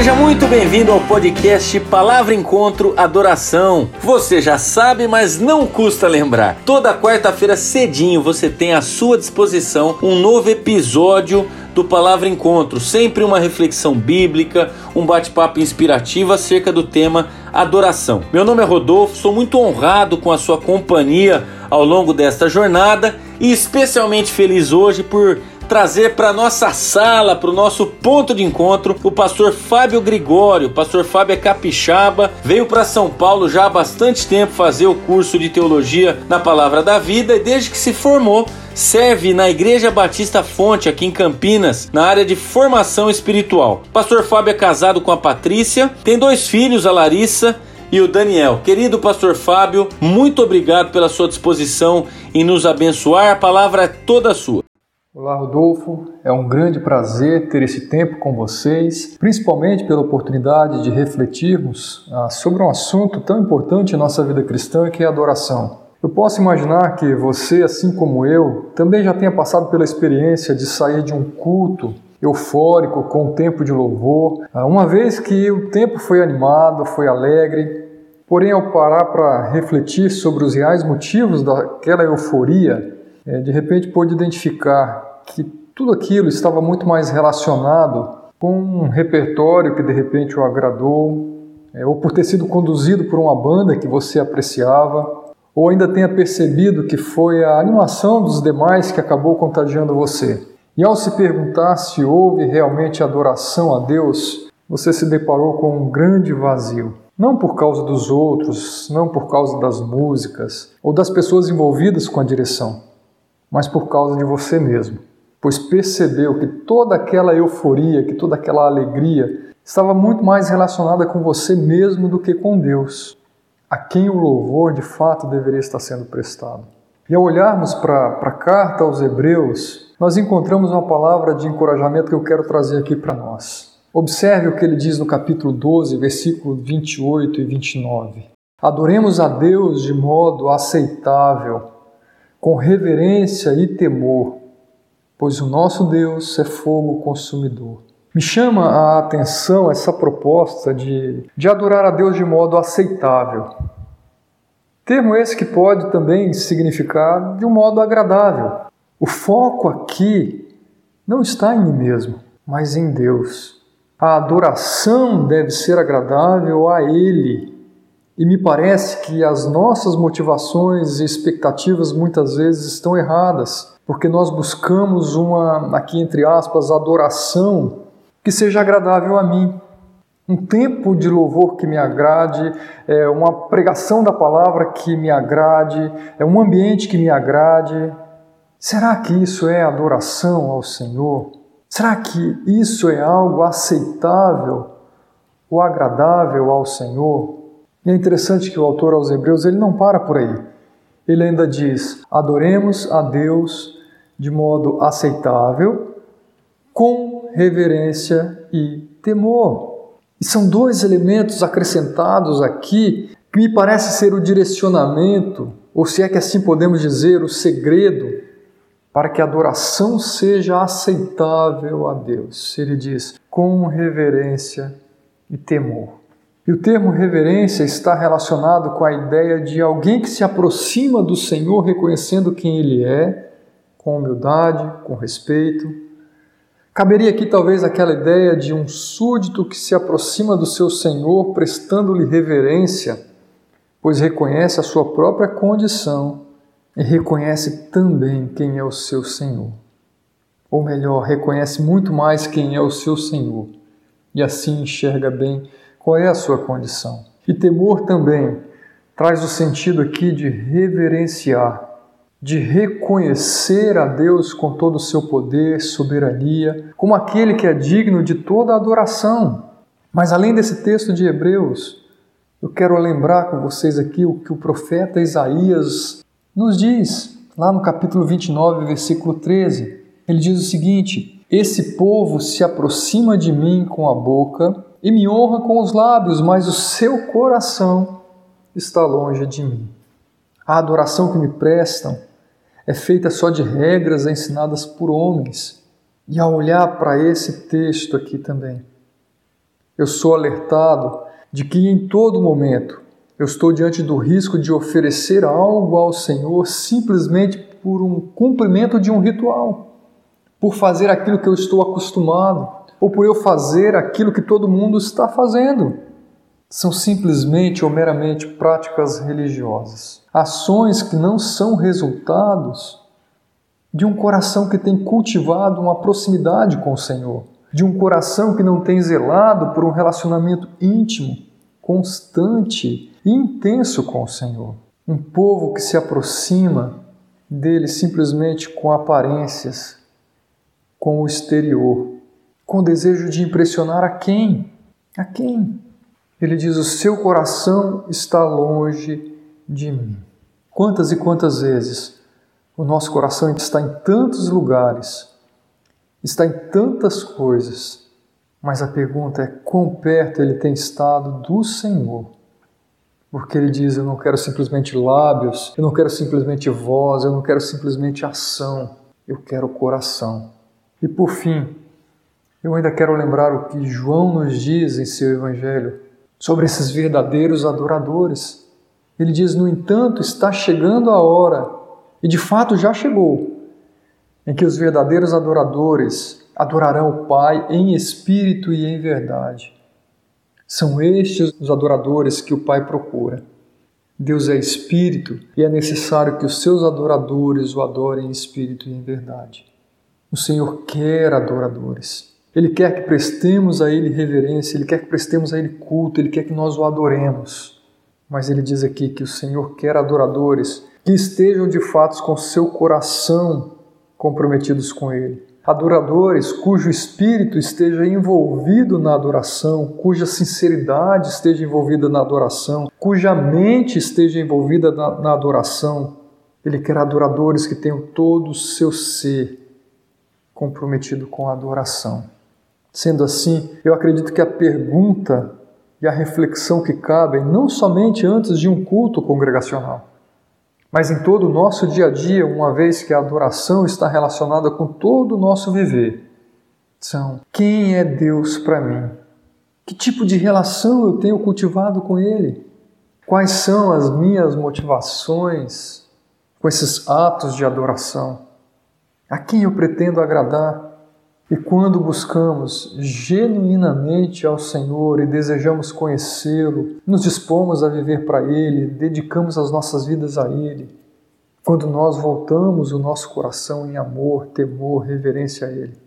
Seja muito bem-vindo ao podcast Palavra Encontro Adoração. Você já sabe, mas não custa lembrar. Toda quarta-feira cedinho você tem à sua disposição um novo episódio do Palavra Encontro, sempre uma reflexão bíblica, um bate-papo inspirativo acerca do tema adoração. Meu nome é Rodolfo, sou muito honrado com a sua companhia ao longo desta jornada e especialmente feliz hoje por trazer para nossa sala, para o nosso ponto de encontro, o pastor Fábio Gregório. O pastor Fábio é capixaba, veio para São Paulo já há bastante tempo fazer o curso de teologia na Palavra da Vida e desde que se formou serve na Igreja Batista Fonte, aqui em Campinas, na área de formação espiritual. Pastor Fábio é casado com a Patrícia, tem dois filhos, a Larissa e o Daniel. Querido pastor Fábio, muito obrigado pela sua disposição em nos abençoar. A palavra é toda sua. Olá, Rodolfo. É um grande prazer ter esse tempo com vocês, principalmente pela oportunidade de refletirmos ah, sobre um assunto tão importante em nossa vida cristã que é a adoração. Eu posso imaginar que você, assim como eu, também já tenha passado pela experiência de sair de um culto eufórico com o tempo de louvor, ah, uma vez que o tempo foi animado, foi alegre, porém ao parar para refletir sobre os reais motivos daquela euforia, é, de repente pôde identificar que tudo aquilo estava muito mais relacionado com um repertório que de repente o agradou, é, ou por ter sido conduzido por uma banda que você apreciava, ou ainda tenha percebido que foi a animação dos demais que acabou contagiando você. E ao se perguntar se houve realmente adoração a Deus, você se deparou com um grande vazio. Não por causa dos outros, não por causa das músicas ou das pessoas envolvidas com a direção, mas por causa de você mesmo, pois percebeu que toda aquela euforia, que toda aquela alegria estava muito mais relacionada com você mesmo do que com Deus, a quem o louvor de fato deveria estar sendo prestado. E ao olharmos para a carta aos Hebreus, nós encontramos uma palavra de encorajamento que eu quero trazer aqui para nós. Observe o que ele diz no capítulo 12, versículo 28 e 29. Adoremos a Deus de modo aceitável com reverência e temor, pois o nosso Deus é fogo consumidor. Me chama a atenção essa proposta de, de adorar a Deus de modo aceitável. Termo esse que pode também significar de um modo agradável. O foco aqui não está em mim mesmo, mas em Deus. A adoração deve ser agradável a Ele e me parece que as nossas motivações e expectativas muitas vezes estão erradas, porque nós buscamos uma, aqui entre aspas, adoração que seja agradável a mim. Um tempo de louvor que me agrade, é uma pregação da palavra que me agrade, é um ambiente que me agrade. Será que isso é adoração ao Senhor? Será que isso é algo aceitável ou agradável ao Senhor? E é interessante que o autor aos Hebreus ele não para por aí. Ele ainda diz: adoremos a Deus de modo aceitável, com reverência e temor. E são dois elementos acrescentados aqui que me parece ser o direcionamento, ou se é que assim podemos dizer, o segredo para que a adoração seja aceitável a Deus. Ele diz: com reverência e temor. E o termo reverência está relacionado com a ideia de alguém que se aproxima do Senhor reconhecendo quem Ele é, com humildade, com respeito. Caberia aqui talvez aquela ideia de um súdito que se aproxima do seu Senhor prestando-lhe reverência, pois reconhece a sua própria condição e reconhece também quem é o seu Senhor. Ou melhor, reconhece muito mais quem é o seu Senhor e assim enxerga bem qual é a sua condição. E temor também traz o sentido aqui de reverenciar, de reconhecer a Deus com todo o seu poder, soberania, como aquele que é digno de toda adoração. Mas além desse texto de Hebreus, eu quero lembrar com vocês aqui o que o profeta Isaías nos diz, lá no capítulo 29, versículo 13. Ele diz o seguinte: Esse povo se aproxima de mim com a boca e me honra com os lábios, mas o seu coração está longe de mim. A adoração que me prestam é feita só de regras ensinadas por homens. E ao olhar para esse texto aqui também, Eu sou alertado de que em todo momento eu estou diante do risco de oferecer algo ao Senhor simplesmente por um cumprimento de um ritual, por fazer aquilo que eu estou acostumado, ou por eu fazer aquilo que todo mundo está fazendo. São simplesmente ou meramente práticas religiosas, ações que não são resultados de um coração que tem cultivado uma proximidade com o Senhor, de um coração que não tem zelado por um relacionamento íntimo, constante e intenso com o Senhor. Um povo que se aproxima dele simplesmente com aparências, com o exterior, com o desejo de impressionar a quem? A quem? Ele diz: O seu coração está longe de mim. Quantas e quantas vezes o nosso coração está em tantos lugares, está em tantas coisas, mas a pergunta é: quão perto ele tem estado do Senhor? Porque ele diz: Eu não quero simplesmente lábios, eu não quero simplesmente voz, eu não quero simplesmente ação, eu quero coração. E por fim, eu ainda quero lembrar o que João nos diz em seu Evangelho sobre esses verdadeiros adoradores. Ele diz: No entanto, está chegando a hora, e de fato já chegou, em que os verdadeiros adoradores adorarão o Pai em espírito e em verdade são estes os adoradores que o Pai procura. Deus é espírito e é necessário que os seus adoradores o adorem em espírito e em verdade. O Senhor quer adoradores. Ele quer que prestemos a Ele reverência, Ele quer que prestemos a Ele culto, Ele quer que nós o adoremos. Mas Ele diz aqui que o Senhor quer adoradores que estejam de fato com seu coração comprometidos com Ele adoradores cujo espírito esteja envolvido na adoração, cuja sinceridade esteja envolvida na adoração, cuja mente esteja envolvida na, na adoração. Ele quer adoradores que tenham todo o seu ser comprometido com a adoração. Sendo assim, eu acredito que a pergunta e a reflexão que cabem não somente antes de um culto congregacional, mas em todo o nosso dia a dia, uma vez que a adoração está relacionada com todo o nosso viver, são: quem é Deus para mim? Que tipo de relação eu tenho cultivado com Ele? Quais são as minhas motivações com esses atos de adoração? A quem eu pretendo agradar? E quando buscamos genuinamente ao Senhor e desejamos conhecê-lo, nos dispomos a viver para Ele, dedicamos as nossas vidas a Ele, quando nós voltamos o nosso coração em amor, temor, reverência a Ele,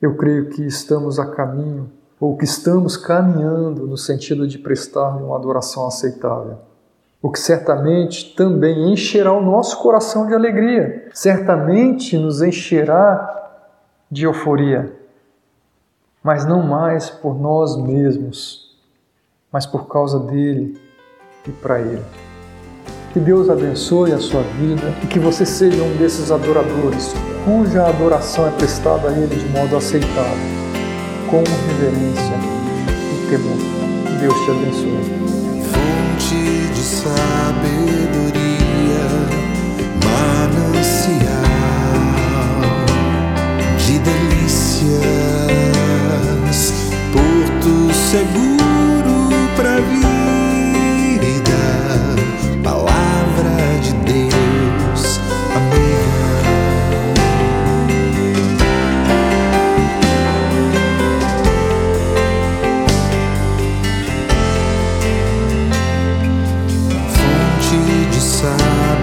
eu creio que estamos a caminho, ou que estamos caminhando no sentido de prestar-lhe uma adoração aceitável. O que certamente também encherá o nosso coração de alegria, certamente nos encherá de euforia, mas não mais por nós mesmos, mas por causa dele e para ele. Que Deus abençoe a sua vida e que você seja um desses adoradores cuja adoração é prestada a Ele de modo aceitável, com reverência e temor. Deus te abençoe. Fonte de sabedoria, seguro para vida, palavra de Deus, amiga. Fonte de sabedoria,